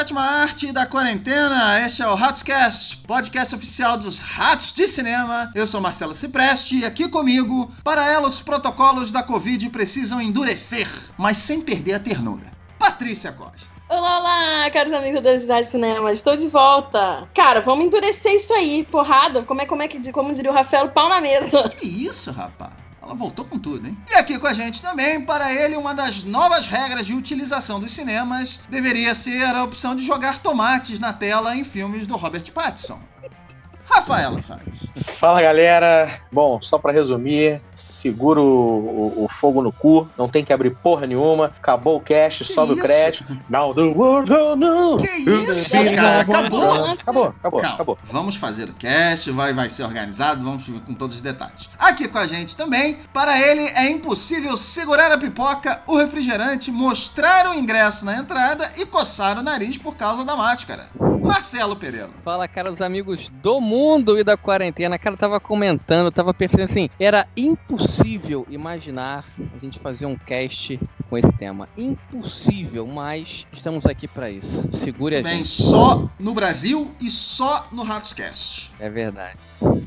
sétima arte da quarentena. Este é o Ratscast, podcast oficial dos Ratos de Cinema. Eu sou Marcelo Cipreste e aqui comigo, para ela, os protocolos da Covid precisam endurecer, mas sem perder a ternura. Patrícia Costa. Olá, olá, caros amigos da Cidade Cinema, estou de volta. Cara, vamos endurecer isso aí, porrada. Como é, como é que, como diria o Rafael, pau na mesa. Que isso, rapaz? Ela voltou com tudo, hein? E aqui com a gente também, para ele, uma das novas regras de utilização dos cinemas deveria ser a opção de jogar tomates na tela em filmes do Robert Pattinson. Rafaela Salles. Fala galera. Bom, só para resumir, segura o, o, o, fogo no cu, não tem que abrir porra nenhuma. Acabou o cash, sobe isso? o crédito. Now the world will know. Que isso, cara? Acabou. Acabou, acabou, Calma. acabou. Vamos fazer o cash, vai, vai ser organizado, vamos com todos os detalhes. Aqui com a gente também, para ele é impossível segurar a pipoca, o refrigerante, mostrar o ingresso na entrada e coçar o nariz por causa da máscara. Marcelo Pereira. Fala, caros amigos do mundo e da quarentena. Cara, tava comentando, tava pensando assim, era impossível imaginar a gente fazer um cast com esse tema. Impossível, mas estamos aqui para isso. Segure a Bem, gente. só no Brasil e só no Ratoscast. É verdade.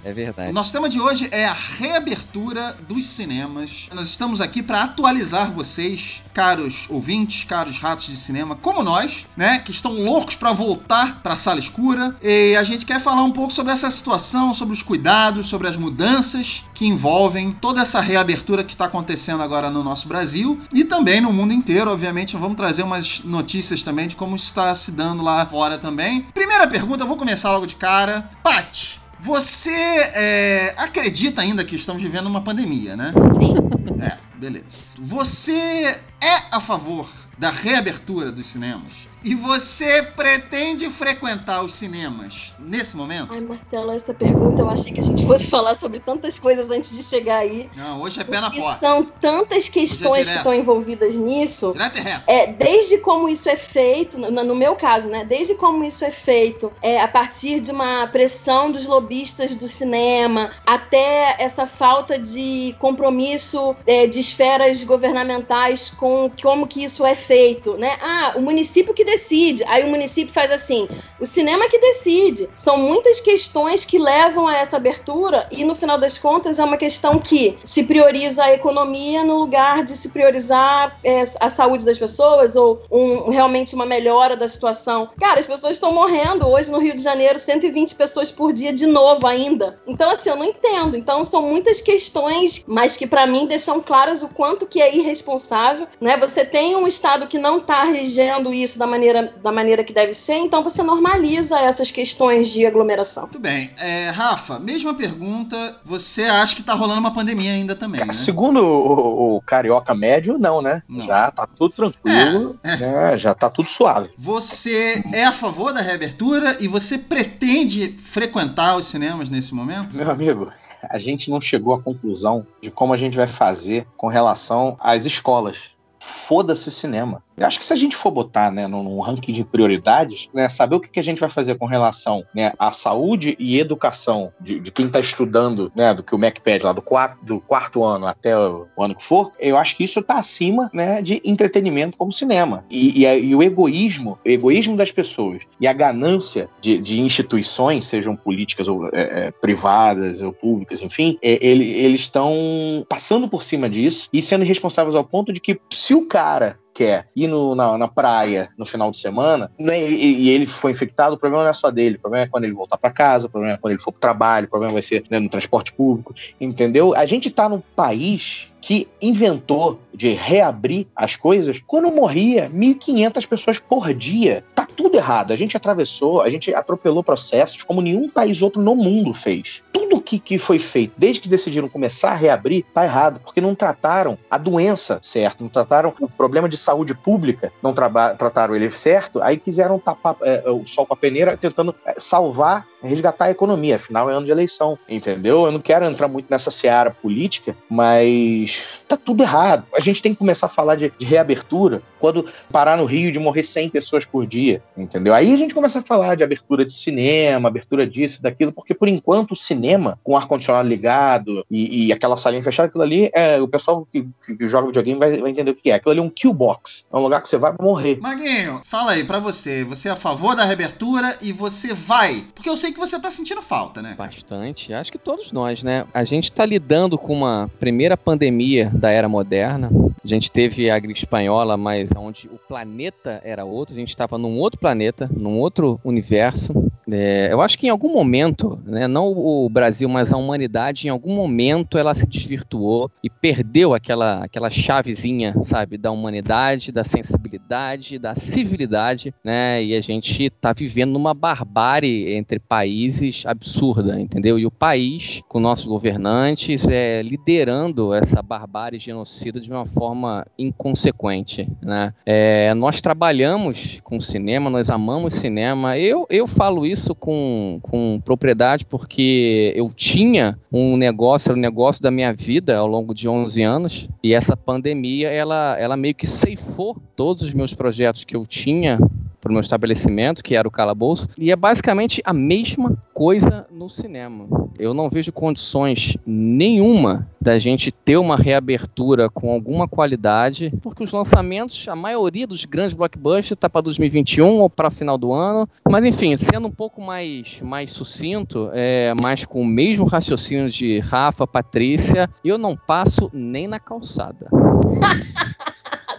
É verdade. O nosso tema de hoje é a reabertura dos cinemas. Nós estamos aqui para atualizar vocês, caros ouvintes, caros ratos de cinema, como nós, né, que estão loucos para voltar para a sala escura. E a gente quer falar um pouco sobre essa situação, sobre os cuidados, sobre as mudanças que envolvem toda essa reabertura que está acontecendo agora no nosso Brasil e também no mundo inteiro. Obviamente, vamos trazer umas notícias também de como está se dando lá fora também. Primeira pergunta, vou começar logo de cara. Pat, você é, acredita ainda que estamos vivendo uma pandemia, né? Sim. É, beleza. Você é a favor da reabertura dos cinemas? E você pretende frequentar os cinemas nesse momento? Ai, Marcelo, essa pergunta eu achei que a gente fosse falar sobre tantas coisas antes de chegar aí. Não, hoje é pé na porta. São tantas questões que direto. estão envolvidas nisso. Direto e reto. É, desde como isso é feito, no, no meu caso, né? Desde como isso é feito é, a partir de uma pressão dos lobistas do cinema, até essa falta de compromisso é, de esferas governamentais com como que isso é feito, né? Ah, o município que decide. Aí o município faz assim: o cinema que decide. São muitas questões que levam a essa abertura e no final das contas é uma questão que se prioriza a economia no lugar de se priorizar é, a saúde das pessoas ou um, realmente uma melhora da situação. Cara, as pessoas estão morrendo hoje no Rio de Janeiro, 120 pessoas por dia de novo ainda. Então assim, eu não entendo. Então são muitas questões, mas que para mim deixam claras o quanto que é irresponsável, né? Você tem um estado que não tá regendo isso da maneira, da maneira que deve ser, então você normaliza essas questões de aglomeração. Muito bem. É, Rafa, mesma pergunta. Você acha que tá rolando uma pandemia ainda também, né? Segundo o, o carioca médio, não, né? Não. Já tá tudo tranquilo, né? já tá tudo suave. Você é a favor da reabertura e você pretende frequentar os cinemas nesse momento? Meu amigo, a gente não chegou à conclusão de como a gente vai fazer com relação às escolas. Foda-se o cinema. Eu acho que se a gente for botar né, num, ranking de prioridades, né, saber o que, a gente vai fazer com relação né, à saúde e educação de, de quem está estudando, né, do que o Mac pede lá do quarto, do quarto ano até o, ano que for, eu acho que isso está acima né, de entretenimento como cinema. E, e e o egoísmo, o egoísmo das pessoas e a ganância de, de instituições, sejam políticas ou é, é, privadas ou públicas, enfim, é, ele- eles estão passando por cima disso e sendo responsáveis ao ponto de que se o cara quer ir no- na, na praia no final de semana, né, e, e ele foi infectado, o problema não é só dele, o problema é quando ele voltar para casa, o problema é quando ele for pro trabalho, o problema vai ser né, no transporte público, entendeu? A gente tá num país que inventou de reabrir as coisas quando morria 1.500 pessoas por dia. Tá tudo errado. A gente atravessou, a gente atropelou processos como nenhum país outro no mundo fez. Tudo que, que foi feito, desde que decidiram começar a reabrir, tá errado, porque não trataram a doença certo, não trataram o problema de saúde pública, não trataram ele certo, aí quiseram tapar é, o sol com a peneira, tentando é, salvar, resgatar a economia. Afinal, é ano de eleição, entendeu? Eu não quero entrar muito nessa seara política, mas tá tudo errado. A gente tem que começar a falar de, de reabertura quando parar no Rio de morrer 100 pessoas por dia, entendeu? Aí a gente começa a falar de abertura de cinema, abertura disso, daquilo, porque por enquanto o cinema, com ar-condicionado ligado e, e, aquela salinha fechada, aquilo ali, é, o pessoal que, que joga videogame vai, vai, entender o que é. Aquilo ali é um kill box. É um lugar que você vai morrer. Maguinho, fala aí pra você. Você é a favor da reabertura e você vai. Porque eu sei que você tá sentindo falta, né? Bastante. Acho que todos nós, né? A gente tá lidando com uma primeira pandemia da era moderna. A gente teve a gripe espanhola, mas onde o planeta era outro. A gente estava num outro planeta, num outro universo. É, eu acho que em algum momento, né, não o Brasil, mas a humanidade, em algum momento ela se desvirtuou e perdeu aquela, aquela chavezinha, sabe, da humanidade, da sensibilidade, da civilidade, né? E a gente está vivendo numa barbárie entre países absurda, entendeu? E o país, com nossos governantes, é, liderando essa barbárie genocida de uma forma inconsequente, né? É, nós trabalhamos com cinema, nós amamos cinema. Eu, eu falo isso isso com, com propriedade porque eu tinha um negócio, era um negócio da minha vida ao longo de 11 anos, e essa pandemia, ela, ela meio que ceifou todos os meus projetos que eu tinha para o meu estabelecimento, que era o calabouço, e é basicamente a mesma coisa no cinema. Eu não vejo condições nenhuma da gente ter uma reabertura com alguma qualidade, porque os lançamentos, a maioria dos grandes blockbusters está para 2021 ou para final do ano. Mas enfim, sendo um pouco mais, mais sucinto, é, mais com o mesmo raciocínio de Rafa, Patrícia, eu não passo nem na calçada.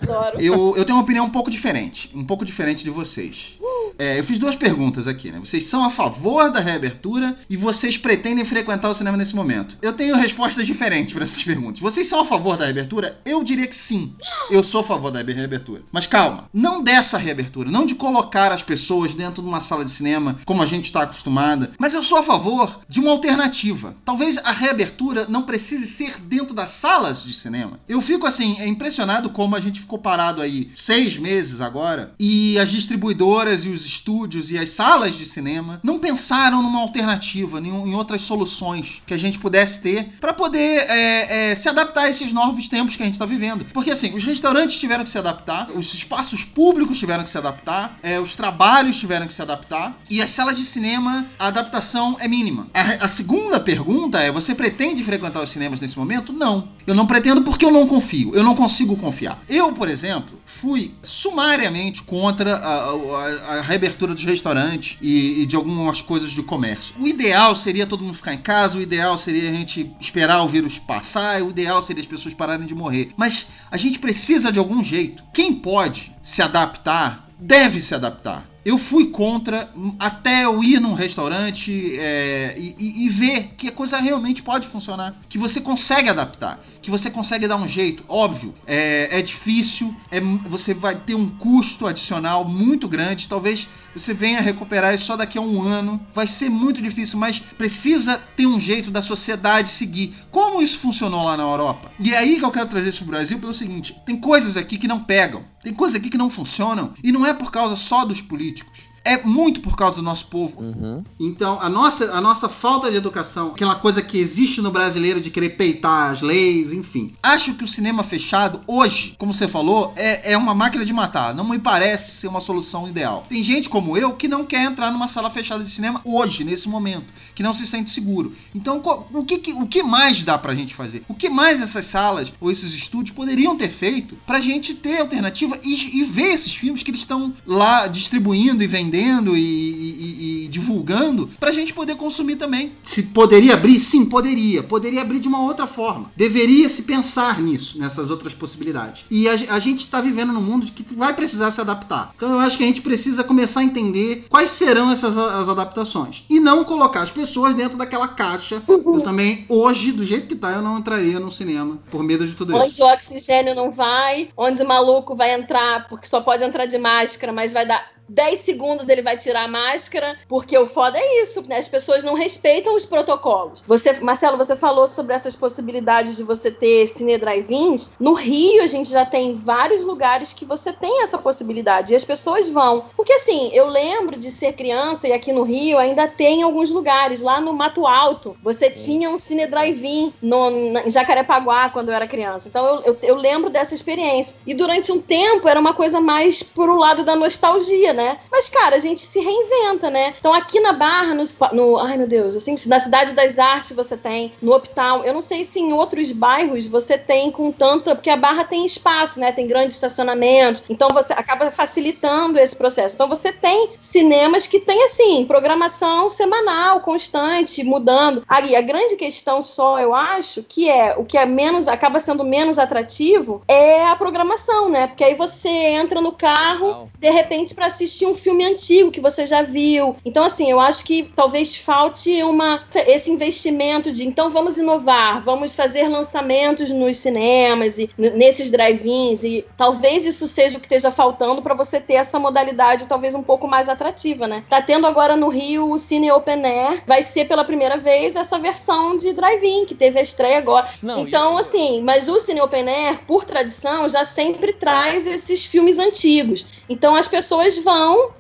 Adoro. Eu, eu tenho uma opinião um pouco diferente. Um pouco diferente de vocês. É, eu fiz duas perguntas aqui, né? Vocês são a favor da reabertura e vocês pretendem frequentar o cinema nesse momento? Eu tenho respostas diferentes para essas perguntas. Vocês são a favor da reabertura? Eu diria que sim. Eu sou a favor da reabertura. Mas calma, não dessa reabertura, não de colocar as pessoas dentro de uma sala de cinema como a gente está acostumada, mas eu sou a favor de uma alternativa. Talvez a reabertura não precise ser dentro das salas de cinema. Eu fico assim, é impressionado como a gente ficou ficou parado aí seis meses agora e as distribuidoras e os estúdios e as salas de cinema não pensaram numa alternativa, em outras soluções que a gente pudesse ter para poder é, é, se adaptar a esses novos tempos que a gente está vivendo. Porque assim, os restaurantes tiveram que se adaptar, os espaços públicos tiveram que se adaptar, é, os trabalhos tiveram que se adaptar e as salas de cinema, a adaptação é mínima. A, a segunda pergunta é: você pretende frequentar os cinemas nesse momento? Não. Eu não pretendo porque eu não confio. Eu não consigo confiar. Eu, por exemplo, fui sumariamente contra a, a, a reabertura dos restaurantes e, e, de algumas coisas de comércio. O ideal seria todo mundo ficar em casa, o ideal seria a gente esperar o vírus passar, o ideal seria as pessoas pararem de morrer. Mas a gente precisa de algum jeito. Quem pode se adaptar, deve se adaptar eu fui contra até eu ir num restaurante é, e, e, ver que a coisa realmente pode funcionar, que você consegue adaptar, que você consegue dar um jeito. Óbvio, é, é difícil, é, você vai ter um custo adicional muito grande, talvez você venha recuperar isso só daqui a um ano. Vai ser muito difícil, mas precisa ter um jeito da sociedade seguir. Como isso funcionou lá na Europa? E é aí que eu quero trazer isso pro Brasil pelo seguinte: tem coisas aqui que não pegam, tem coisas aqui que não funcionam, e não é por causa só dos políticos é muito por causa do nosso povo. Uhum. Então, a nossa, a nossa falta de educação, aquela coisa que existe no brasileiro de querer peitar as leis, enfim. Acho que o cinema fechado, hoje, como você falou, é, é uma máquina de matar. Não me parece ser uma solução ideal. Tem gente como eu que não quer entrar numa sala fechada de cinema hoje, nesse momento, que não se sente seguro. Então, o que, o que mais dá pra gente fazer? O que mais essas salas ou esses estúdios poderiam ter feito pra gente ter alternativa e, e ver esses filmes que eles estão lá distribuindo e vendendo vendendo e, e, e divulgando para a gente poder consumir também. Se poderia abrir? Sim, poderia. Poderia abrir de uma outra forma. Deveria se pensar nisso, nessas outras possibilidades. E a, a gente está vivendo num mundo que vai precisar se adaptar. Então eu acho que a gente precisa começar a entender quais serão essas as adaptações. E não colocar as pessoas dentro daquela caixa. Eu também, hoje, do jeito que tá, eu não entraria no cinema por medo de tudo isso. Onde o oxigênio não vai, onde o maluco vai entrar porque só pode entrar de máscara, mas vai dar 10 segundos ele vai tirar a máscara, Porque o foda é isso, né? As pessoas não respeitam os protocolos. Você, Marcelo, você falou sobre essas possibilidades de você ter cine drive-ins. No Rio, a gente já tem vários lugares que você tem essa possibilidade. E as pessoas vão. Porque assim, eu lembro de ser criança e aqui no Rio ainda tem alguns lugares. Lá no Mato Alto, você tinha um cine drive-in em Jacarepaguá quando eu era criança. Então eu, eu, eu lembro dessa experiência. E durante um tempo era uma coisa mais pro lado da nostalgia, né? Mas, cara, a gente se reinventa, né? Então aqui na Barra, no. no ai meu Deus, assim, na Cidade das Artes você tem, no Hospital. Eu não sei se em outros bairros você tem com tanta. Porque a Barra tem espaço, né? Tem grandes estacionamentos. Então você acaba facilitando esse processo. Então você tem cinemas que tem, assim, programação semanal, constante, mudando. Aí a grande questão só, eu acho, que é o que é menos, acaba sendo menos atrativo, é a programação, né? Porque aí você entra no carro, de repente, para assistir um filme antigo que você já viu. Então, assim, eu acho que talvez falte uma esse investimento de então vamos inovar, vamos fazer lançamentos nos cinemas e nesses drive-ins e talvez isso seja o que esteja faltando para você ter essa modalidade talvez um pouco mais atrativa, né? Tá tendo agora no Rio o Cine Open Air, vai ser pela primeira vez essa versão de drive-in que teve a estreia agora. Não, então, isso... assim, mas o Cine Open Air, por tradição, já sempre traz esses filmes antigos. Então as pessoas vão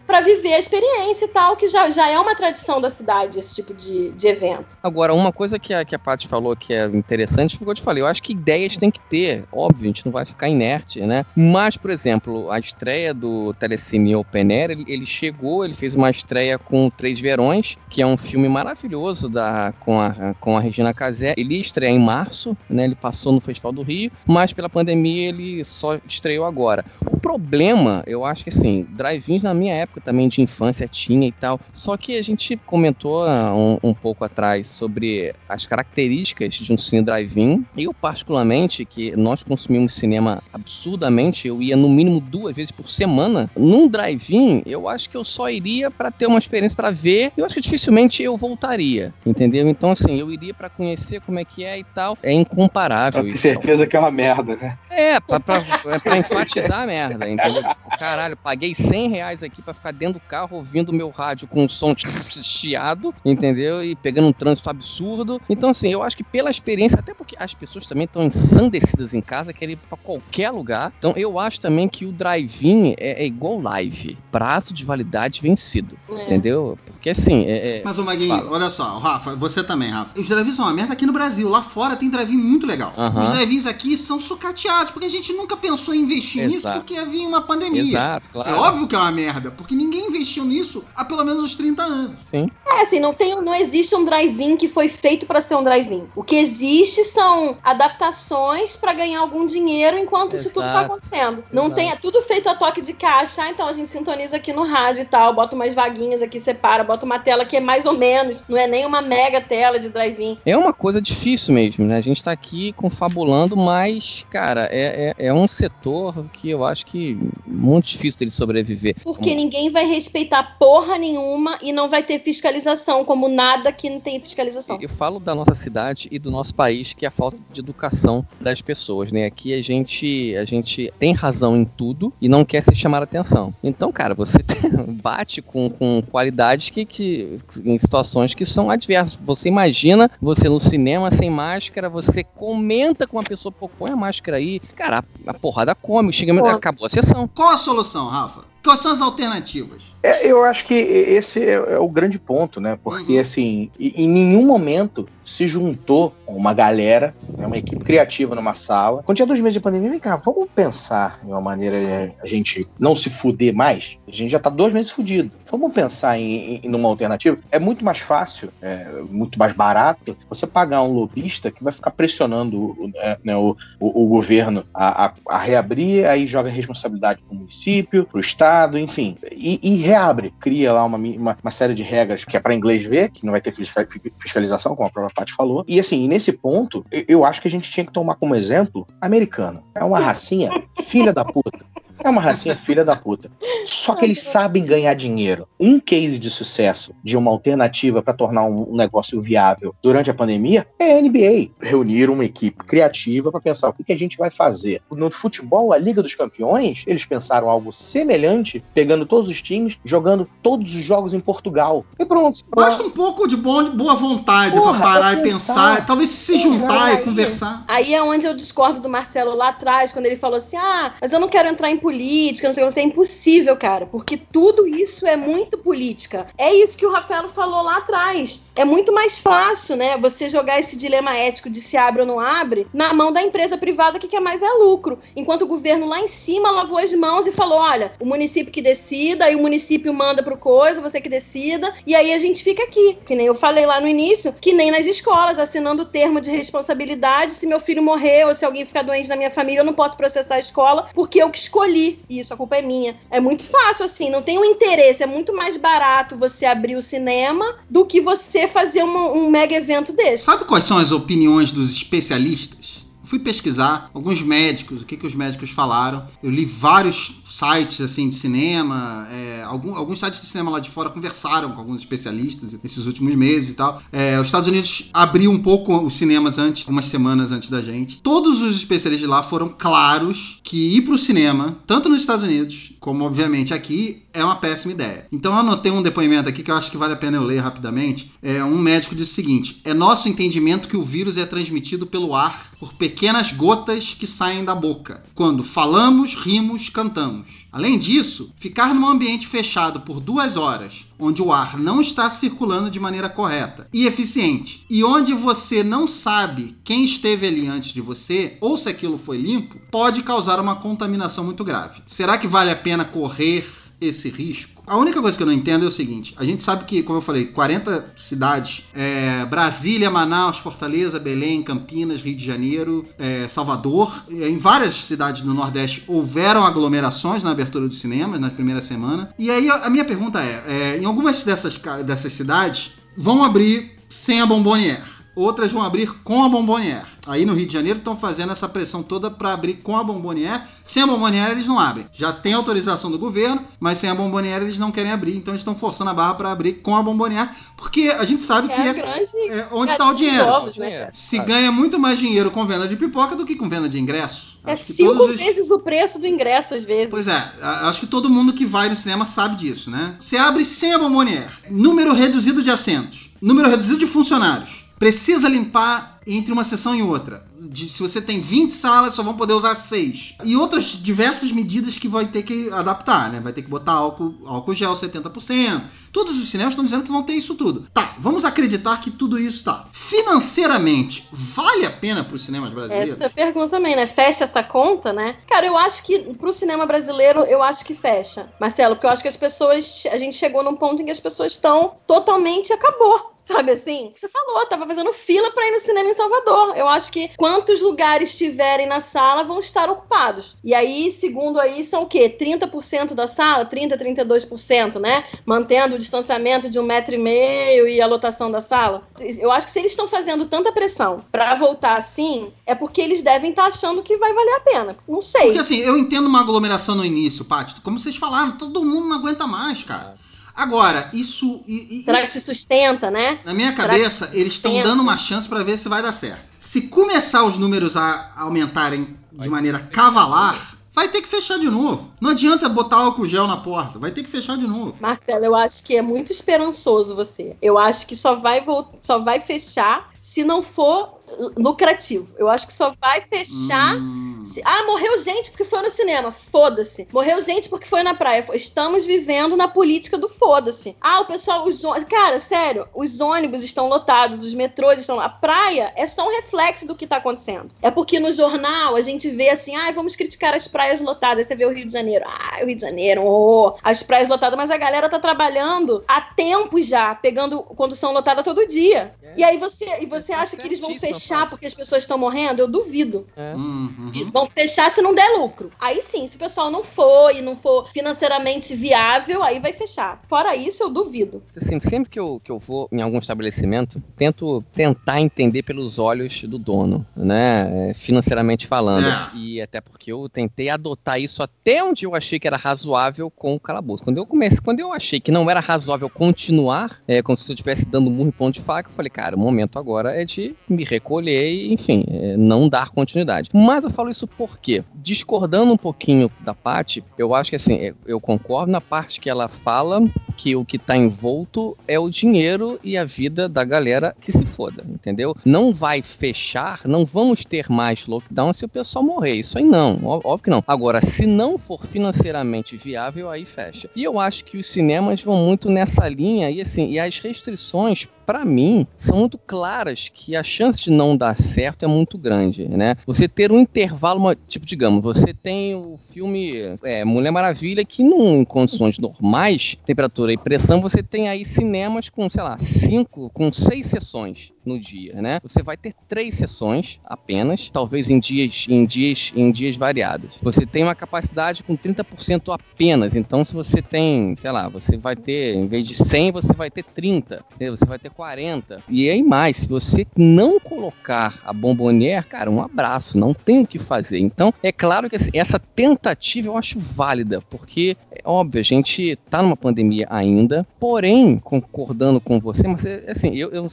para viver a experiência e tal, que já, já é uma tradição da cidade, esse tipo de, de evento. Agora, uma coisa que a, que a Paty falou que é interessante, foi o que eu te falei, eu acho que ideias tem que ter, óbvio, a gente não vai ficar inerte, né? Mas, por exemplo, a estreia do Telecine Open Air, ele, ele chegou, ele fez uma estreia com Três Verões, que é um filme maravilhoso da, com, a, com a Regina Casé. Ele ia estrear em março, né? Ele passou no Festival do Rio, mas pela pandemia ele só estreou agora. O problema, eu acho que assim, drive-ins na minha época também de infância tinha e tal. Só que a gente comentou ah, um, um pouco atrás sobre as características de um cine drive-in. Eu, particularmente, que nós consumimos cinema absurdamente, eu ia no mínimo duas vezes por semana. Num drive-in, eu acho que eu só iria para ter uma experiência para ver. Eu acho que dificilmente eu voltaria, entendeu? Então, assim, eu iria para conhecer como é que é e tal. É incomparável. Pra ter certeza que é uma merda, né? É, pra, pra, é pra enfatizar a merda, entendeu? Tipo, caralho, paguei 100 reais aqui para ficar dentro do carro ouvindo meu rádio com um som chiado, entendeu? E pegando um trânsito absurdo. Então, assim, eu acho que pela experiência, até porque as pessoas também estão ensandecidas em casa, querem ir pra qualquer lugar. Então, eu acho também que o drive-in é, é, igual live. Prazo de validade vencido. É. Entendeu? Porque assim. É, é Mas, o Maguinho, fala. olha só, Rafa, você também, Rafa. Os drive-ins são uma merda aqui no Brasil. Lá fora tem drive-in muito legal. Uh -huh. Os drive-ins aqui são sucateados, porque a gente nunca pensou em investir Exato. nisso porque havia uma pandemia. Exato, claro. É óbvio que é uma merda, porque ninguém investiu nisso há pelo menos uns 30 anos. Sim. É, assim, não, tem, não existe um drive-in que foi feito para ser um drive-in. O que existe são adaptações para ganhar algum dinheiro enquanto Exato. isso tudo tá acontecendo. Não tem, é tudo feito a toque de caixa, ah, então a gente sintoniza aqui no rádio e tal, bota umas vaguinhas aqui, separa, bota uma tela que é mais ou menos, não é nem uma mega tela de drive-in. É uma coisa difícil mesmo, né? A gente tá aqui confabulando, mas, cara, é, é, é um setor que eu acho que muito difícil dele sobreviver. Porque Como... ninguém vai respeitar porra nenhuma e não vai ter fiscalização, como nada que não tem fiscalização. Eu falo da nossa cidade e do nosso país, que é a falta de educação das pessoas, né? Aqui a gente, a gente tem razão em tudo e não quer ser chamar a atenção. Então, cara, você bate com, com qualidades que, que em situações que são adversas. Você imagina você no cinema sem máscara, você comenta com uma pessoa, pô, põe a máscara aí. Cara, a, a porrada come, o xingamento acabou a sessão. Qual a solução, Rafa? Quais são as alternativas? É, eu acho que esse é, é, o grande ponto, né? Porque, uhum. assim, em nenhum momento se juntou uma galera, né, uma equipe criativa numa sala. Quando tinha dois meses de pandemia, vem cá, vamos pensar em uma maneira de a gente não se fuder mais? A gente já tá dois meses fudido. Vamos pensar em, em numa alternativa? É muito mais fácil, é, muito mais barato você pagar um lobista que vai ficar pressionando é, né, o, o, o, governo a, a, a, reabrir, aí joga a responsabilidade pro município, pro estado, enfim, e, e reabre, cria lá uma, uma, uma série de regras que é para inglês ver, que não vai ter fiscalização, como a própria Paty falou. E assim, nesse ponto, eu acho que a gente tinha que tomar como exemplo americano. É uma racinha filha da puta. É uma racinha filha da puta. Só que eles sabem ganhar dinheiro. Um case de sucesso de uma alternativa para tornar um negócio viável durante a pandemia é a NBA. Reunir uma equipe criativa para pensar o que, que a gente vai fazer. No futebol, a Liga dos Campeões, eles pensaram algo semelhante, pegando todos os times, jogando todos os jogos em Portugal. E pronto. Basta um pouco de bom, boa vontade para parar e pensar, pensar, talvez se juntar e conversar. Aí é onde eu discordo do Marcelo lá atrás, quando ele falou assim: ah, mas eu não quero entrar em política, não sei o que, é impossível, cara, porque tudo isso é muito política. É isso que o Rafael falou lá atrás. É muito mais fácil, né, você jogar esse dilema ético de se abre ou não abre na mão da empresa privada que quer mais é lucro. Enquanto o governo lá em cima lavou as mãos e falou: olha, o município que decida, aí o município manda pro coisa, você que decida, e aí a gente fica aqui. Que nem eu falei lá no início, que nem nas escolas, assinando o termo de responsabilidade. Se meu filho morrer ou se alguém ficar doente na minha família, eu não posso processar a escola porque eu que escolhi. Isso a culpa é minha. É muito fácil assim, não tem um interesse. É muito mais barato você abrir o cinema do que você fazer uma, um mega evento desse. Sabe quais são as opiniões dos especialistas? fui pesquisar alguns médicos, o que, que os médicos falaram. Eu li vários sites assim de cinema, é, algum, alguns sites de cinema lá de fora conversaram com alguns especialistas nesses últimos meses e tal. É, os Estados Unidos abriu um pouco os cinemas antes, umas semanas antes da gente. Todos os especialistas lá foram claros que ir para o cinema, tanto nos Estados Unidos como obviamente aqui, é uma péssima ideia. Então eu anotei um depoimento aqui que eu acho que vale a pena eu ler rapidamente. É, um médico disse o seguinte: é nosso entendimento que o vírus é transmitido pelo ar por pequenas gotas que saem da boca, quando falamos, rimos, cantamos. Além disso, ficar num ambiente fechado por duas horas, onde o ar não está circulando de maneira correta e eficiente, e onde você não sabe quem esteve ali antes de você ou se aquilo foi limpo, pode causar uma contaminação muito grave. Será que vale a pena correr esse risco? A única coisa que eu não entendo é o seguinte: a gente sabe que, como eu falei, 40 cidades, é, Brasília, Manaus, Fortaleza, Belém, Campinas, Rio de Janeiro, é, Salvador, em várias cidades do Nordeste houveram aglomerações na abertura dos cinemas na primeira semana. E aí a minha pergunta é: é em algumas dessas, dessas cidades vão abrir sem a Bombonière outras vão abrir com a Bombonière. Aí no Rio de Janeiro estão fazendo essa pressão toda para abrir com a Bombonière. Sem a Bombonière eles não abrem. Já tem autorização do governo, mas sem a Bombonière eles não querem abrir. Então eles estão forçando a barra para abrir com a Bombonière, porque a gente sabe é que é, é, onde está o dinheiro. Ovos, né, Se ganha muito mais dinheiro com venda de pipoca do que com venda de ingressos. É cinco os... vezes o preço do ingresso, às vezes. Pois é, acho que todo mundo que vai no cinema sabe disso, né? Você abre sem a Bombonière, número reduzido de assentos, número reduzido de funcionários precisa limpar entre uma sessão e outra de, se você tem 20 salas, só vão poder usar 6. E outras diversas medidas que vai ter que adaptar, né? Vai ter que botar álcool, álcool gel 70%. Todos os cinemas estão dizendo que vão ter isso tudo. Tá, vamos acreditar que tudo isso tá. Financeiramente, vale a pena para os cinemas brasileiros? Essa pergunta também, né? Fecha essa conta, né? Cara, eu acho que para o cinema brasileiro, eu acho que fecha. Marcelo, porque eu acho que as pessoas. A gente chegou num ponto em que as pessoas estão totalmente. Acabou sabe assim? Você falou, tava fazendo fila para ir no cinema em Salvador. Eu acho que quantos lugares tiverem na sala vão estar ocupados. E aí, segundo aí, são o quê? 30% da sala? 30, 32%, né? Mantendo o distanciamento de um metro e meio e a lotação da sala. Eu acho que se eles estão fazendo tanta pressão para voltar assim, é porque eles devem estar tá achando que vai valer a pena. Não sei. Porque assim, eu entendo uma aglomeração no início, Paty. Como vocês falaram, todo mundo não aguenta mais, cara. Agora, isso. Será que se sustenta, né? Na minha cabeça, eles estão dando uma chance para ver se vai dar certo. Se começar os números a aumentarem de maneira cavalar, vai ter que fechar de novo. Não adianta botar álcool gel na porta, vai ter que fechar de novo. Marcelo, eu acho que é muito esperançoso você. Eu acho que só vai, só vai fechar se não for lucrativo. Eu acho que só vai fechar. Hum. Se... Ah, morreu gente porque foi no cinema. Foda-se. Morreu gente porque foi na praia. Estamos vivendo na política do foda-se. Ah, o pessoal, os ônibus. Cara, sério, os ônibus estão lotados, os metrôs estão. A praia é só um reflexo do que tá acontecendo. É porque no jornal a gente vê assim, ah, vamos criticar as praias lotadas. Você vê o Rio de Janeiro. Ah, o Rio de Janeiro, oh, as praias lotadas, mas a galera tá trabalhando há tempo já, pegando condução lotada todo dia. É. E aí você, e você acha que eles vão fechar fechar porque as pessoas estão morrendo? Eu duvido. É. Uhum. vão fechar se não der lucro. Aí sim, se o pessoal não for e não for financeiramente viável, aí vai fechar. Fora isso, eu duvido. Assim, sempre que eu, que eu vou em algum estabelecimento, tento tentar entender pelos olhos do dono, né? É, financeiramente falando. É. E até porque eu tentei adotar isso até onde eu achei que era razoável com o calabouço. Quando eu comecei, quando eu achei que não era razoável continuar, é, como se eu estivesse dando murro em ponto de faca, eu falei, cara, o momento agora é de me recolher e, enfim, é, não dar continuidade. Mas eu falo isso porque, discordando um pouquinho da parte, eu acho que assim, é, eu concordo na parte que ela fala que o que está envolto é o dinheiro e a vida da galera que se foda, entendeu? Não vai fechar, não vamos ter mais lockdown se o pessoal morrer. Isso aí não, óbvio que não. Agora, se não for financeiramente viável, aí fecha. E eu acho que os cinemas vão muito nessa linha e assim, e as restrições para mim, são muito claras que a chance de não dar certo é muito grande, né? Você ter um intervalo, uma, tipo, digamos, você tem o filme é, Mulher Maravilha, que num, em condições normais, temperatura e pressão, você tem aí cinemas com, sei lá, cinco, com seis sessões no dia, né? Você vai ter três sessões apenas, talvez em dias em dias em dias variados. Você tem uma capacidade com 30% apenas. Então se você tem, sei lá, você vai ter em vez de 100, você vai ter 30, você vai ter 40. E aí mais, se você não colocar a bombonier, cara, um abraço, não tem o que fazer. Então, é claro que assim, essa tentativa eu acho válida, porque é óbvio, a gente tá numa pandemia ainda, porém, concordando com você, mas assim, eu, eu,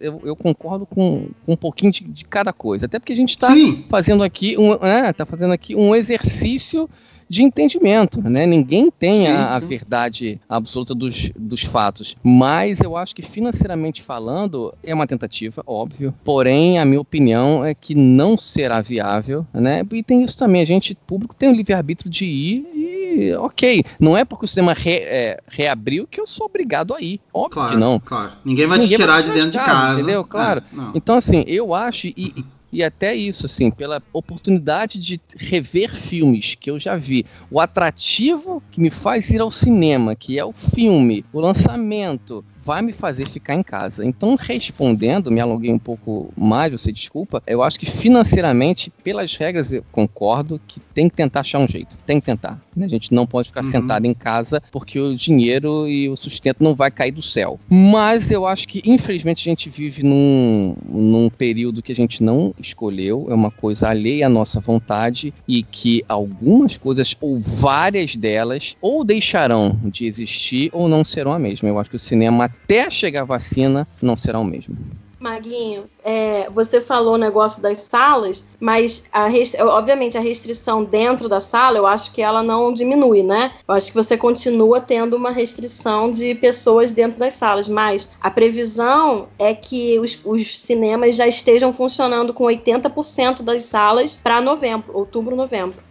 eu, eu eu concordo com, com um pouquinho de, de, cada coisa. Até porque a gente está fazendo aqui um, né, tá fazendo aqui um exercício de entendimento, né? Ninguém tem sim, a, a verdade absoluta dos, dos fatos, mas eu acho que financeiramente falando é uma tentativa, óbvio. Porém, a minha opinião é que não será viável, né? E tem isso também, a gente público tem o livre arbítrio de ir e ok, não é porque o cinema re, é, reabriu que eu sou obrigado a ir. Óbvio claro, que não. Claro. Ninguém vai Ninguém te tirar vai de dentro de casa. Entendeu? Claro. É, então, assim, eu acho. E, e até isso, assim, pela oportunidade de rever filmes que eu já vi. O atrativo que me faz ir ao cinema, que é o filme, o lançamento, vai me fazer ficar em casa. Então, respondendo, me alonguei um pouco mais, você desculpa, eu acho que financeiramente, pelas regras, eu concordo que tem que tentar achar um jeito. Tem que tentar. A gente não pode ficar uhum. sentado em casa porque o dinheiro e o sustento não vai cair do céu. Mas eu acho que, infelizmente, a gente vive num, num período que a gente não escolheu, é uma coisa alheia à nossa vontade e que algumas coisas, ou várias delas, ou deixarão de existir ou não serão a mesma. Eu acho que o cinema até chegar a vacina, não será o mesmo. Maguinho, é, você falou o negócio das salas, mas a obviamente a restrição dentro da sala, eu acho que ela não diminui, né? Eu acho que você continua tendo uma restrição de pessoas dentro das salas, mas a previsão é que os, os cinemas já estejam funcionando com 80% das salas para novembro, outubro, novembro.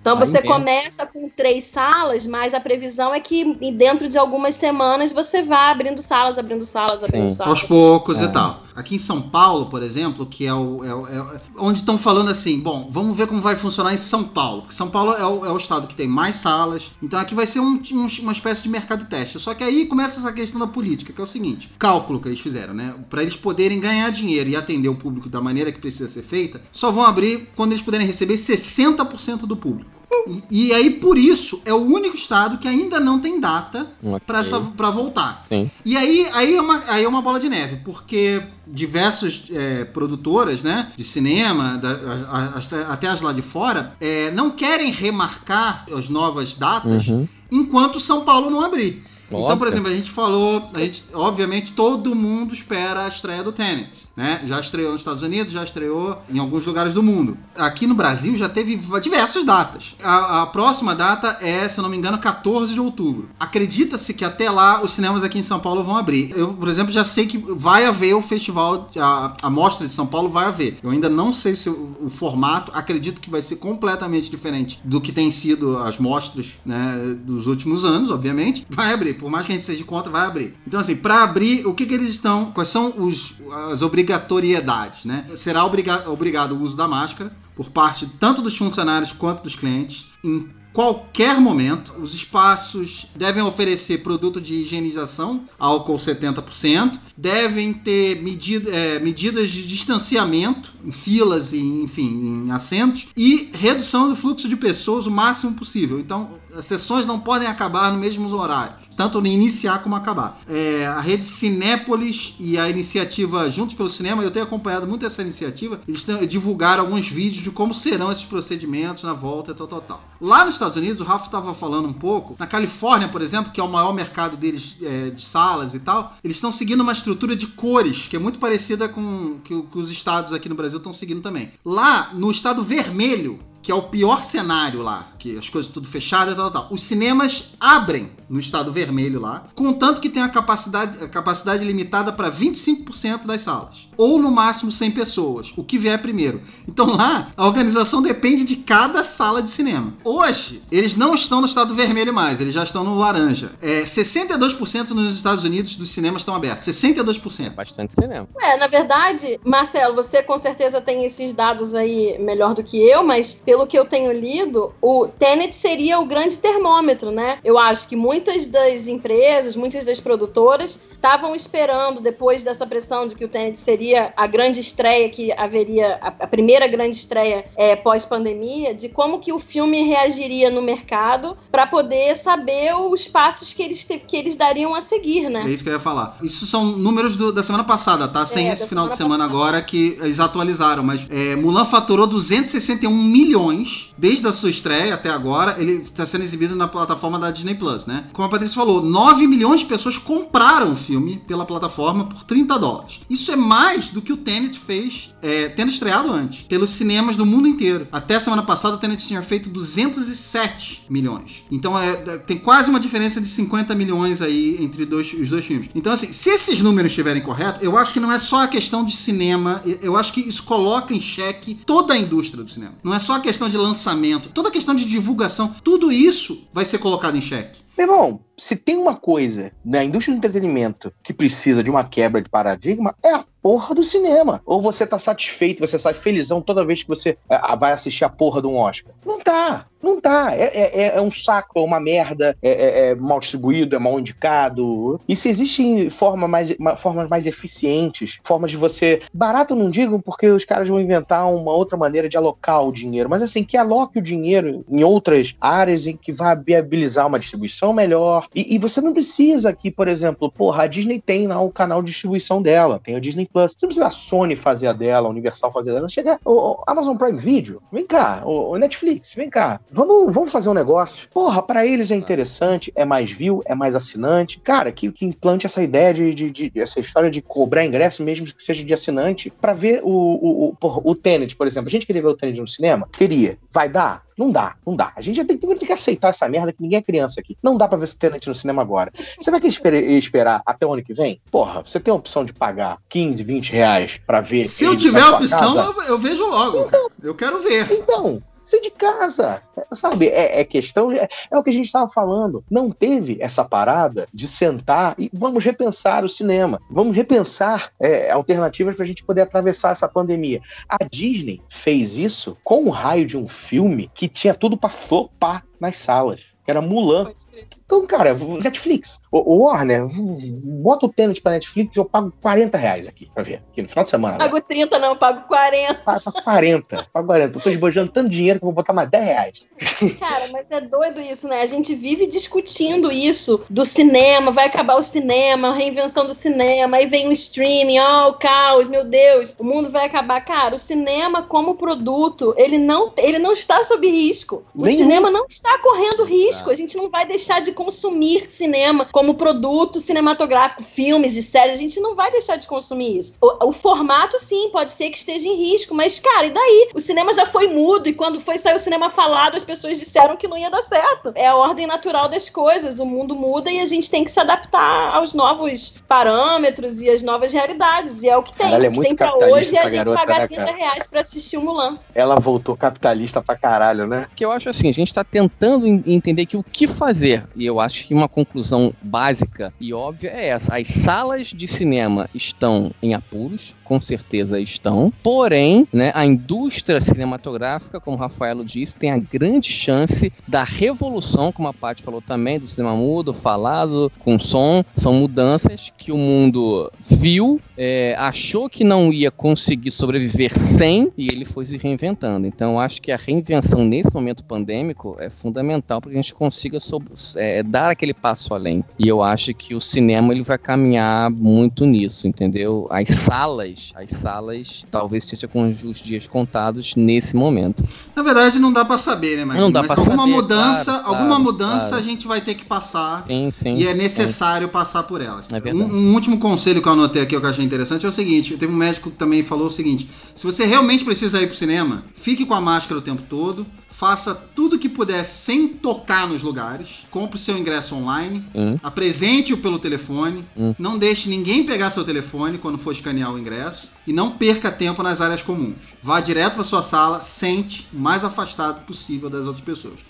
Então você começa com três salas, mas a previsão é que dentro de algumas semanas você vá abrindo salas, abrindo salas, abrindo Sim. salas. Aos poucos é. e tal. Aqui em São Paulo, por exemplo, que é o. É é, onde estão falando assim, bom, vamos ver como vai funcionar em São Paulo. Porque São Paulo é o, é o estado que tem mais salas. Então aqui vai ser um, um, uma espécie de mercado teste. Só que aí começa essa questão da política, que é o seguinte: cálculo que eles fizeram, né? Para eles poderem ganhar dinheiro e atender o público da maneira que precisa ser feita, só vão abrir quando eles puderem receber 60% do público. E, e, aí, por isso, é o único estado que ainda não tem data okay. para voltar. Sim. E aí, aí, é uma, aí é uma bola de neve, porque diversas é, produtoras né, de cinema, da, a, a, até as lá de fora, é, não querem remarcar as novas datas uhum. enquanto São Paulo não abrir. Então, por exemplo, a gente falou, a gente, obviamente, todo mundo espera a estreia do Tenet, né? Já estreou nos Estados Unidos, já estreou em alguns lugares do mundo. Aqui no Brasil já teve diversas datas. A, a próxima data é, se eu não me engano, 14 de outubro. Acredita-se que até lá os cinemas aqui em São Paulo vão abrir. Eu, por exemplo, já sei que vai haver o festival, a, a mostra de São Paulo vai haver. Eu ainda não sei se o, o formato, acredito que vai ser completamente diferente do que tem sido as mostras né, dos últimos anos, obviamente. Vai abrir por mais que a gente seja contra, vai abrir. Então, assim, para abrir, o que, que eles estão. Quais são os, as obrigatoriedades, né? Será obriga, obrigado o uso da máscara por parte tanto dos funcionários quanto dos clientes em qualquer momento. Os espaços devem oferecer produto de higienização, álcool 70%, devem ter medida, é, medidas de distanciamento em filas, e, enfim, em assentos, e redução do fluxo de pessoas o máximo possível. Então, as sessões não podem acabar no mesmo horário, tanto no iniciar como acabar. É, a rede Cinépolis e a iniciativa Juntos pelo Cinema, eu tenho acompanhado muito essa iniciativa, eles divulgaram alguns vídeos de como serão esses procedimentos na volta e tal, tal, tal. Lá nos Estados Unidos, o Rafa estava falando um pouco, na Califórnia, por exemplo, que é o maior mercado deles é, de salas e tal, eles estão seguindo uma estrutura de cores, que é muito parecida com que, que os estados aqui no Brasil estão seguindo também. Lá, no estado vermelho, que é o pior cenário lá, que as coisas tudo fechadas e tal, tal. Os cinemas abrem no estado vermelho lá, contanto que tem a capacidade, a capacidade limitada para 25% das salas, ou no máximo 100 pessoas, o que vier primeiro. Então lá, a organização depende de cada sala de cinema. Hoje, eles não estão no estado vermelho mais, eles já estão no laranja. É, 62% nos Estados Unidos dos cinemas estão abertos, 62%. É bastante cinema. É, na verdade, Marcelo, você com certeza tem esses dados aí melhor do que eu, mas pelo que eu tenho lido, o Tenet seria o grande termômetro, né? Eu acho que muitas das empresas, muitas das produtoras estavam esperando, depois dessa pressão de que o Tenet seria a grande estreia, que haveria a, primeira grande estreia é, pós-pandemia, de como que o filme reagiria no mercado para poder saber os passos que eles, que eles dariam a seguir, né? É isso que eu ia falar. Isso são números do, da semana passada, tá? Sem é, esse final de semana passada. agora que eles atualizaram, mas é, Mulan faturou 261 milhões desde a sua estreia até agora. Ele está sendo exibido na plataforma da Disney Plus, né? Como a Patrícia falou, 9 milhões de pessoas compraram o filme pela plataforma por 30 dólares. Isso é mais do que o Tenet fez é, tendo estreado antes, pelos cinemas do mundo inteiro. Até semana passada o Tenet tinha feito 207 milhões. Então é, é, tem quase uma diferença de 50 milhões aí entre dois, os dois filmes. Então, assim, se esses números estiverem corretos, eu acho que não é só a questão de cinema, eu acho que isso coloca em xeque toda a indústria do cinema. Não é só a questão de lançamento, toda a questão de divulgação, tudo isso vai ser colocado em xeque. Meu irmão, se tem uma coisa na indústria do entretenimento que precisa de uma quebra de paradigma, é a porra do cinema. Ou você tá satisfeito, você sai felizão toda vez que você é, vai assistir a porra de um Oscar. Não tá. Não tá. É, é, é um saco, é uma merda, é, é, é, mal distribuído, é mal indicado. E se existem forma mais, formas mais eficientes, formas de você. Barato não digo, porque os caras vão inventar uma outra maneira de alocar o dinheiro, mas assim, que aloque o dinheiro em outras áreas em que vai viabilizar uma distribuição melhor. E, e você não precisa aqui, por exemplo, porra, a Disney tem lá o canal de distribuição dela, tem o Disney Plus. Você não precisa a Sony fazer a dela, a Universal fazer a dela. Chega o, Amazon Prime Video, vem cá, o Netflix, vem cá. Vamos, vamos fazer um negócio. Porra, para eles é interessante, é mais view, é mais assinante. Cara, que, que implante essa ideia de, de, de, essa história de cobrar ingresso, mesmo que seja de assinante, para ver o, o, o, porra, o Tenet, por exemplo. A gente queria ver o Tenet no cinema? Queria. Vai dar? Não dá, não dá. A gente já tem, tem que aceitar essa merda que ninguém é criança aqui. Não dá pra ver esse Tenet no cinema agora. Você vai querer esperar até o ano que vem? Porra, você tem a opção de pagar 15, 20 reais pra ver. Se eu tiver a opção, eu, eu, vejo logo. Então, eu quero ver. Então, de casa. Sabe? É, é questão. É, é, o que a gente estava falando. Não teve essa parada de sentar e vamos repensar o cinema. Vamos repensar é, alternativas para a gente poder atravessar essa pandemia. A Disney fez isso com o raio de um filme que tinha tudo para flopar nas salas. Que era Mulan. Então, cara, Netflix. O, Warner, bota o Tenet pra Netflix, eu pago 40 reais aqui pra ver. Aqui no final de semana. Pago né? 30, não, pago 40. Pago 40, pago 40. Eu tô esbanjando tanto dinheiro que eu vou botar mais 10 reais. Cara, mas é doido isso, né? A gente vive discutindo isso do cinema, vai acabar o cinema, a reinvenção do cinema, aí vem o streaming, ó, oh, o caos, meu Deus, o mundo vai acabar. Cara, o cinema como produto, ele não, ele não está sob risco. O Nenhum. cinema não está correndo risco. A gente não vai deixar de consumir cinema como produto cinematográfico, filmes e séries. A gente não vai deixar de consumir isso. O, o, formato, sim, pode ser que esteja em risco, mas, cara, e daí? O cinema já foi mudo e quando foi sair o cinema falado, as pessoas disseram que não ia dar certo. É a ordem natural das coisas. O mundo muda e a gente tem que se adaptar aos novos parâmetros e às novas realidades. E é o que tem. Ela é o que tem pra hoje é a gente pagar 30 né, reais pra assistir o Mulan. Ela voltou capitalista pra caralho, né? Que eu acho assim, a gente tá tentando entender que o que fazer. E eu acho que uma conclusão básica e óbvia é essa: as salas de cinema estão em apuros, com certeza estão. Porém, né, a indústria cinematográfica, como o Rafaelo disse, tem a grande chance da revolução, como a Paty falou também, do cinema mudo, falado, com som. São mudanças que o mundo viu é, achou que não ia conseguir sobreviver sem e ele foi se reinventando. Então, acho que a reinvenção nesse momento pandêmico é fundamental para que a gente consiga é, dar aquele passo além. E eu acho que o cinema ele vai caminhar muito nisso, entendeu? As salas, as salas talvez esteja com os dias contados nesse momento. Na verdade, não dá para saber, né, Marinho? Não dá Mas pra alguma saber, mudança, claro, alguma claro, mudança claro. a gente vai ter que passar. Sim, sim. E é necessário passar por elas. É um, um último conselho que eu anotei aqui, que eu achei interessante, é o seguinte: teve um médico que também falou o seguinte: se você realmente precisa ir pro cinema, fique com a máscara o tempo todo. Faça tudo que puder sem tocar nos lugares. Compre seu ingresso online. Hum. Apresente-o pelo telefone. Hum. Não deixe ninguém pegar seu telefone quando for escanear o ingresso. E não perca tempo nas áreas comuns. Vá direto para sua sala, sente o mais afastado possível das outras pessoas.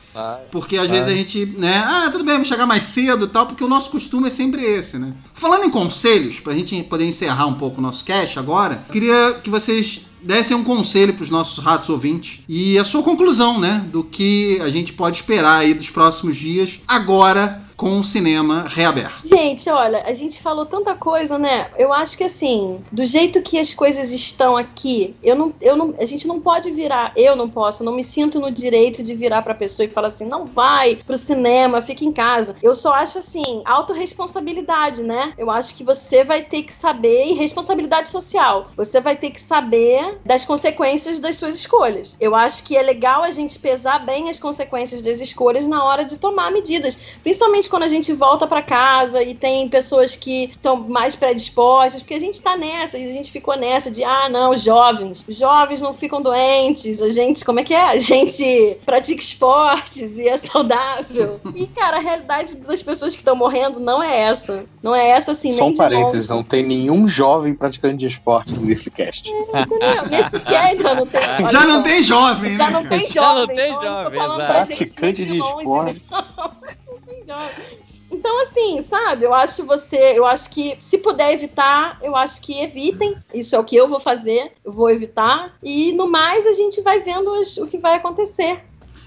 Porque às vezes a gente, né, ah, tudo bem, vamos chegar mais cedo e tal, porque o nosso costume é sempre esse, né? Falando em conselhos, pra gente poder encerrar um pouco o nosso cast agora, queria que vocês dessem um conselho pros nossos ratos ouvintes e a sua conclusão, né, do que a gente pode esperar aí dos próximos dias, agora com o cinema reaberto. Gente, olha, a gente falou tanta coisa, né? Eu acho que assim, do jeito que as coisas estão aqui, eu não, eu não, a gente não pode virar, eu não posso, não me sinto no direito de virar pra pessoa e falar assim, não vai pro cinema, fica em casa. Eu só acho assim, autorresponsabilidade, né? Eu acho que você vai ter que saber, e responsabilidade social, você vai ter que saber das consequências das suas escolhas. Eu acho que é legal a gente pesar bem as consequências das escolhas na hora de tomar medidas, principalmente quando a gente volta pra casa e tem pessoas que estão mais predispostas, porque a gente tá nessa, e a gente ficou nessa de, ah, não, jovens, jovens não ficam doentes, a gente, como é que é? A gente pratica esportes e é saudável. E, cara, a realidade das pessoas que estão morrendo não é essa. Não é essa, assim, Só um de parênteses, não tem nenhum jovem praticante de esporte nesse cast. Entendeu? Nesse que ainda não tem. olha Já não tem jovem, Já né? não cara? tem Já não jovem. tem então não jovem, pra gente Praticante de longe, esporte. né? Jovem. Então, assim, sabe, eu acho você, eu acho que se puder evitar, eu acho que evitem. Isso é o que eu vou fazer, eu vou evitar. E no mais a gente vai vendo as- o que vai acontecer.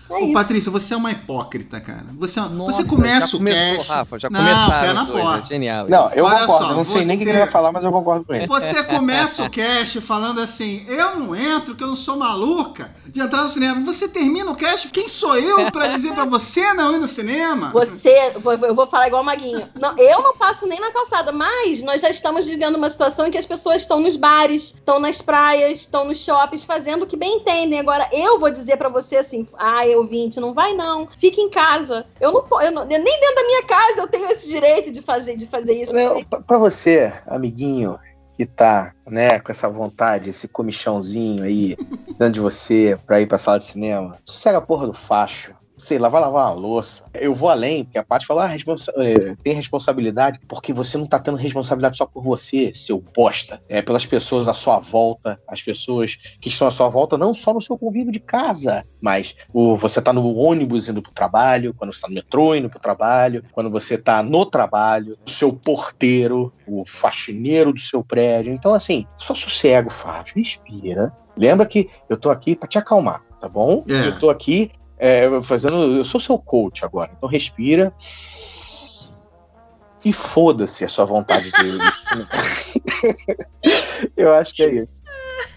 É Ô. Patrícia, você é uma hipócrita, cara. Você, é Nossa, você começa já o começou, cast. Rafa, já Não, pé na as coisas, porta. Genial. Não, eu Olha concordo. só, eu não sei nem o que ele você- vai falar, mas eu concordo com ele. Você começa o cast falando assim: eu não entro, que eu não sou maluca de entrar no cinema. Você termina o cast, quem sou eu pra dizer pra você não ir no cinema? Você, eu vou falar igual o Maguinho. Não, eu não passo nem na calçada, mas nós já estamos vivendo uma situação em que as pessoas estão nos bares, estão nas praias, estão nos shoppings, fazendo o que bem entendem. Agora, eu vou dizer pra você assim: ah, ouvinte, não vai não, fica em casa. Eu não, eu não nem dentro da minha casa eu tenho esse direito de fazer, de fazer isso. Pra você, amiguinho, que tá, né, com essa vontade, esse comichãozinho aí dentro de você pra ir pra sala de cinema, sossega a porra do facho. Sei lá, vai lavar uma louça. Eu vou além, porque a parte fala, ah, responsa- eh, tem responsabilidade, porque você não tá tendo responsabilidade só por você, seu bosta. É pelas pessoas à sua volta, as pessoas que estão à sua volta, não só no seu convívio de casa, mas o, você tá no ônibus indo pro trabalho, quando você tá no metrô indo pro trabalho, quando você tá no trabalho, o seu porteiro, o faxineiro do seu prédio. Então, assim, só sossega o Fábio, respira. Lembra que eu tô aqui pra te acalmar, tá bom? É. Eu tô aqui é, fazendo. Eu sou seu coach agora, então respira. E foda-se a sua vontade de. eu acho que é isso.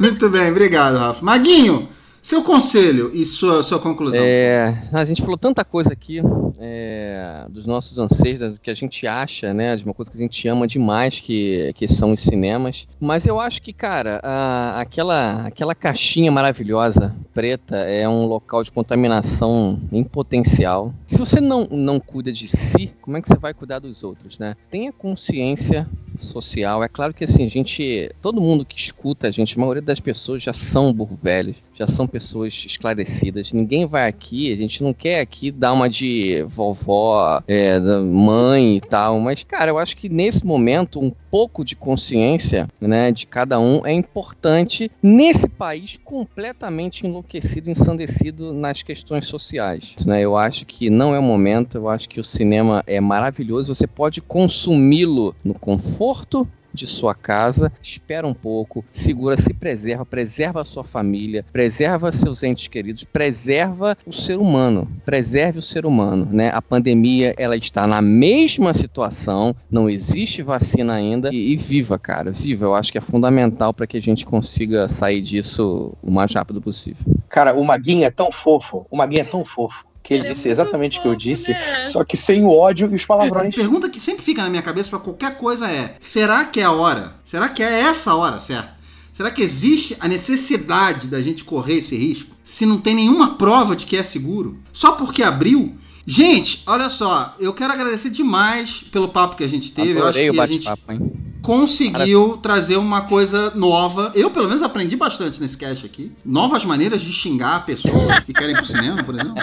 Muito bem, obrigado, Rafa. Maguinho, seu conselho e sua, sua conclusão. É, a gente falou tanta coisa aqui é, dos nossos anseios, do que a gente acha, né? De uma coisa que a gente ama demais, que, que são os cinemas. Mas eu acho que, cara, a- aquela, aquela caixinha maravilhosa, preta, é um local de contaminação em potencial. Se você não, não cuida de si, como é que você vai cuidar dos outros, né? Tenha consciência social. É claro que assim, a gente. Todo mundo que escuta a gente, a maioria das pessoas já são burro velhos, já são pessoas esclarecidas. Ninguém vai aqui, a gente não quer aqui dar uma de vovó, é, mãe e tal. Mas, cara, eu acho que nesse momento, um pouco de consciência, né, de cada um é importante nesse país completamente enlouquecido, ensandecido nas questões sociais. Né? Eu acho que não é o momento, eu acho que o cinema é maravilhoso, você pode consumi-lo no conforto de sua casa, espera um pouco, segura, se preserva, preserva a sua família, preserva seus entes queridos, preserva o ser humano, preserve o ser humano, né? A pandemia, ela está na mesma situação, não existe vacina ainda e, e viva, cara, viva. Eu acho que é fundamental para que a gente consiga sair disso o mais rápido possível. Cara, o Maguinho é tão fofo, o Maguinho é tão fofo que ele, é disse exatamente o que eu disse, né? só que sem o ódio e os palavrões. A pergunta que sempre fica na minha cabeça para qualquer coisa é: será que é a hora? Será que é essa hora certa? Será que existe a necessidade da gente correr esse risco se não tem nenhuma prova de que é seguro? Só porque abriu? Gente, olha só, eu quero agradecer demais pelo papo que a gente teve. Adorei eu acho que a gente hein? Conseguiu trazer uma coisa nova. Eu, pelo menos, aprendi bastante nesse cast aqui. Novas maneiras de xingar pessoas que querem ir pro cinema, por exemplo.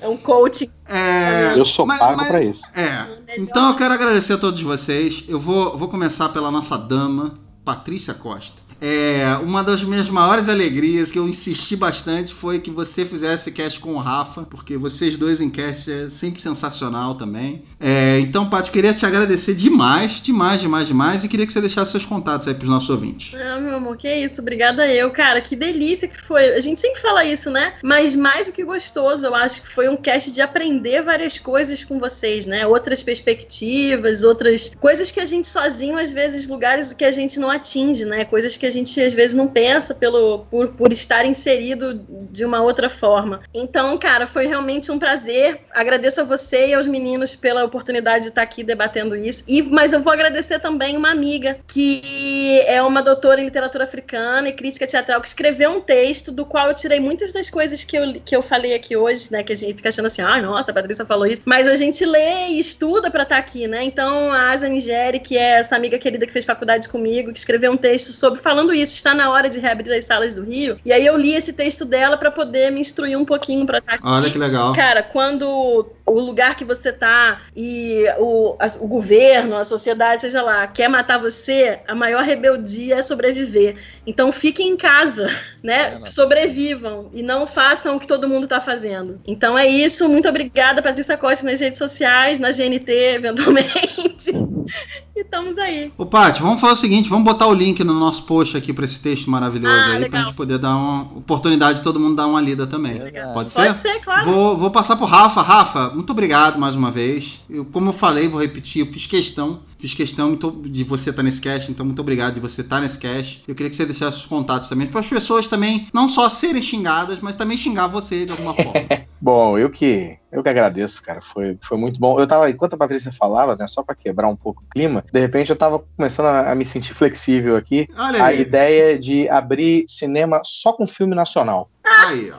É um coaching. É, eu sou mas, pago mas, pra isso. É. Então eu quero agradecer a todos vocês. Eu vou, vou começar pela nossa dama, Patrícia Costa. É, uma das minhas maiores alegrias, que eu insisti bastante, foi que você fizesse cast com o Rafa, porque vocês dois em cast é sempre sensacional também. É, então, Paty, queria te agradecer demais, demais, demais, demais, e queria que você deixasse seus contatos aí pros nossos ouvintes. Não, meu amor, que isso, obrigada eu, cara, que delícia que foi. A gente sempre fala isso, né? Mas mais do que gostoso, eu acho que foi um cast de aprender várias coisas com vocês, né? Outras perspectivas, outras coisas que a gente sozinho, às vezes, lugares que a gente não atinge, né? Coisas que a gente às vezes não pensa pelo por, por estar inserido de uma outra forma. Então, cara, foi realmente um prazer. Agradeço a você e aos meninos pela oportunidade de estar aqui debatendo isso. E mas eu vou agradecer também uma amiga que é uma doutora em literatura africana e crítica teatral que escreveu um texto do qual eu tirei muitas das coisas que eu, que eu falei aqui hoje, né, que a gente fica achando assim, ah, nossa, a Patrícia falou isso, mas a gente lê e estuda para estar aqui, né? Então, a Asa Nigeri, que é essa amiga querida que fez faculdade comigo, que escreveu um texto sobre falando falando isso, está na hora de reabrir as salas do Rio. E aí eu li esse texto dela para poder me instruir um pouquinho para estar aqui. Olha que legal. Cara, quando o lugar que você tá e o, a, o governo, a sociedade, seja lá, quer matar você, a maior rebeldia é sobreviver. Então fiquem em casa, né? É, Sobrevivam e não façam o que todo mundo tá fazendo. Então é isso. Muito obrigada, Patrícia Costa, nas redes sociais, na GNT, eventualmente. e estamos aí. Ô, Paty, vamos fazer o seguinte: vamos botar o link no nosso post aqui para esse texto maravilhoso ah, aí, legal. pra gente poder dar uma oportunidade de todo mundo dar uma lida também. Legal. Pode ser? Pode ser, claro. Vou, vou passar pro Rafa. Rafa, muito obrigado mais uma vez. Eu, como eu falei, vou repetir, eu fiz questão, fiz questão de você estar nesse cast, então muito obrigado de você estar nesse cast. Eu queria que você deixasse os contatos também, para as pessoas também não só serem xingadas, mas também xingar você de alguma forma. bom, eu que eu que agradeço, cara. Foi, foi muito bom. Eu tava, enquanto a Patrícia falava, né, só para quebrar um pouco o clima, de repente eu tava começando a, a me sentir flexível aqui. Olha a aí. ideia de abrir cinema só com filme nacional. Aí, ó.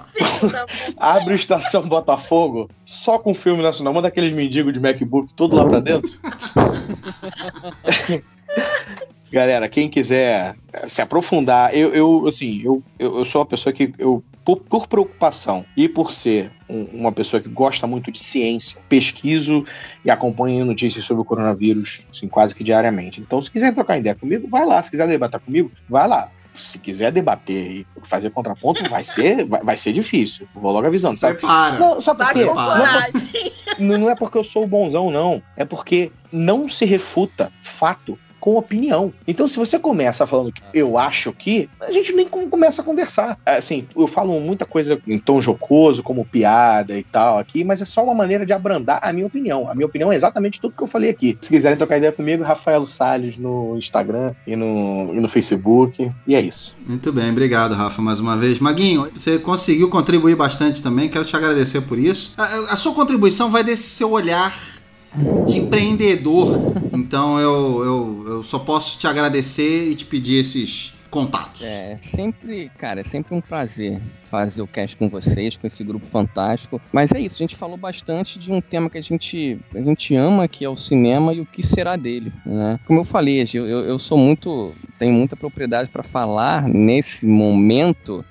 Abre o Estação Botafogo só com filme nacional. Manda aqueles mendigos de MacBook tudo lá pra dentro. Galera, quem quiser se aprofundar, eu, eu assim, eu, eu, sou uma pessoa que eu por, por, preocupação e por ser um, uma pessoa que gosta muito de ciência, pesquiso e acompanho notícias sobre o coronavírus assim, quase que diariamente. Então, se quiser trocar ideia comigo, vai lá. Se quiser debater comigo, vai lá se quiser debater e fazer contraponto, vai ser, vai, vai, ser difícil. Vou logo avisando, sabe? Prepara. Não, só porque, não, é porque, não é porque eu sou o bonzão, não. É porque não se refuta fato com opinião. Então, se você começa falando que eu acho que, a gente nem começa a conversar. Assim, eu falo muita coisa em tom jocoso, como piada e tal aqui, mas é só uma maneira de abrandar a minha opinião. A minha opinião é exatamente tudo que eu falei aqui. Se quiserem trocar ideia comigo, Rafael Salles no Instagram e no, e no Facebook. E é isso. Muito bem, obrigado, Rafa, mais uma vez. Maguinho, você conseguiu contribuir bastante também, quero te agradecer por isso. A, a sua contribuição vai desse seu olhar de empreendedor. Então eu, eu, eu só posso te agradecer e te pedir esses contatos. É, sempre, cara, é sempre um prazer fazer o cast com vocês, com esse grupo fantástico. Mas é isso, a gente falou bastante de um tema que a gente, a gente ama, que é o cinema e o que será dele, né? Como eu falei, eu, eu sou muito, tenho muita propriedade para falar nesse momento,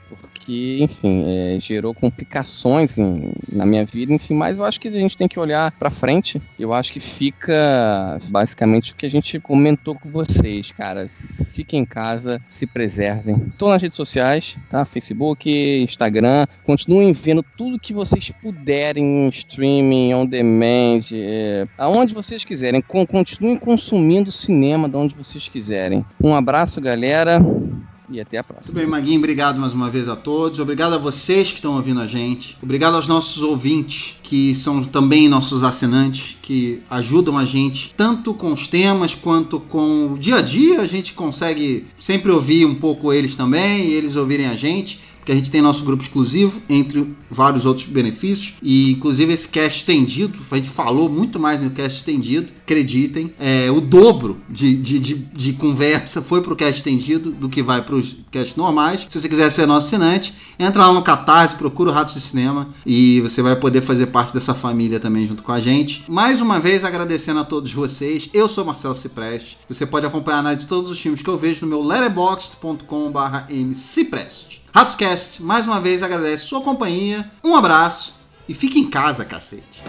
que, enfim, é, gerou complicações em, na minha vida, enfim, mas eu acho que a gente tem que olhar para frente. Eu acho que fica basicamente o que a gente comentou com vocês, cara. Fiquem em casa, se preservem. Tô nas redes sociais, tá? Facebook, Instagram. Continuem vendo tudo que vocês puderem, streaming, on demand, é, aonde vocês quiserem. continuem consumindo cinema de onde vocês quiserem. Um abraço, galera e até a próxima. Muito bem, Maguinho, obrigado mais uma vez a todos. Obrigado a vocês que estão ouvindo a gente. Obrigado aos nossos ouvintes, que são também nossos assinantes, que ajudam a gente tanto com os temas quanto com o dia a dia. A gente consegue sempre ouvir um pouco eles também e eles ouvirem a gente porque a gente tem nosso grupo exclusivo, entre vários outros benefícios, e inclusive esse cast estendido, a gente falou muito mais no cast estendido, acreditem, é, o dobro de, de, de, de conversa foi pro cast estendido do que vai pros cast normais. Se você quiser ser nosso assinante, entra lá no Catarse, procura o Ratos de Cinema e você vai poder fazer parte dessa família também junto com a gente. Mais uma vez agradecendo a todos vocês, eu sou Marcelo Cipreste, você pode acompanhar a análise de todos os filmes que eu vejo no meu letterboxd.com.br mcipreste. Ratscast, mais uma vez agradece sua companhia, um abraço e fique em casa, cacete.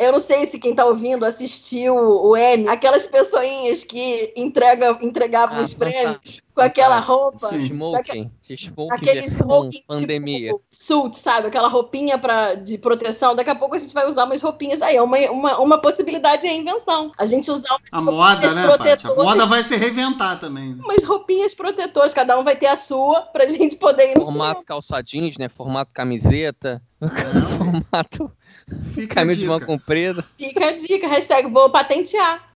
Eu não sei se quem tá ouvindo assistiu o M, aquelas pessoinhas que entrega, entregavam ah, os prêmios com aquela roupa. Sim. Smoking. Smoking aqueles smoking, pandemia. Tipo, suit, sabe? Aquela roupinha pra, de proteção. Daqui a pouco a gente vai usar umas roupinhas aí. É uma, uma, uma possibilidade é invenção. A gente usar umas A moda, né, Paty? A moda vai se reinventar também. Umas roupinhas protetoras. Cada um vai ter a sua pra gente poder ir no Formato calça jeans, né? Formato camiseta. Formato... Fica Camisa de mão comprida. Fica a dica, hashtag vou patentear.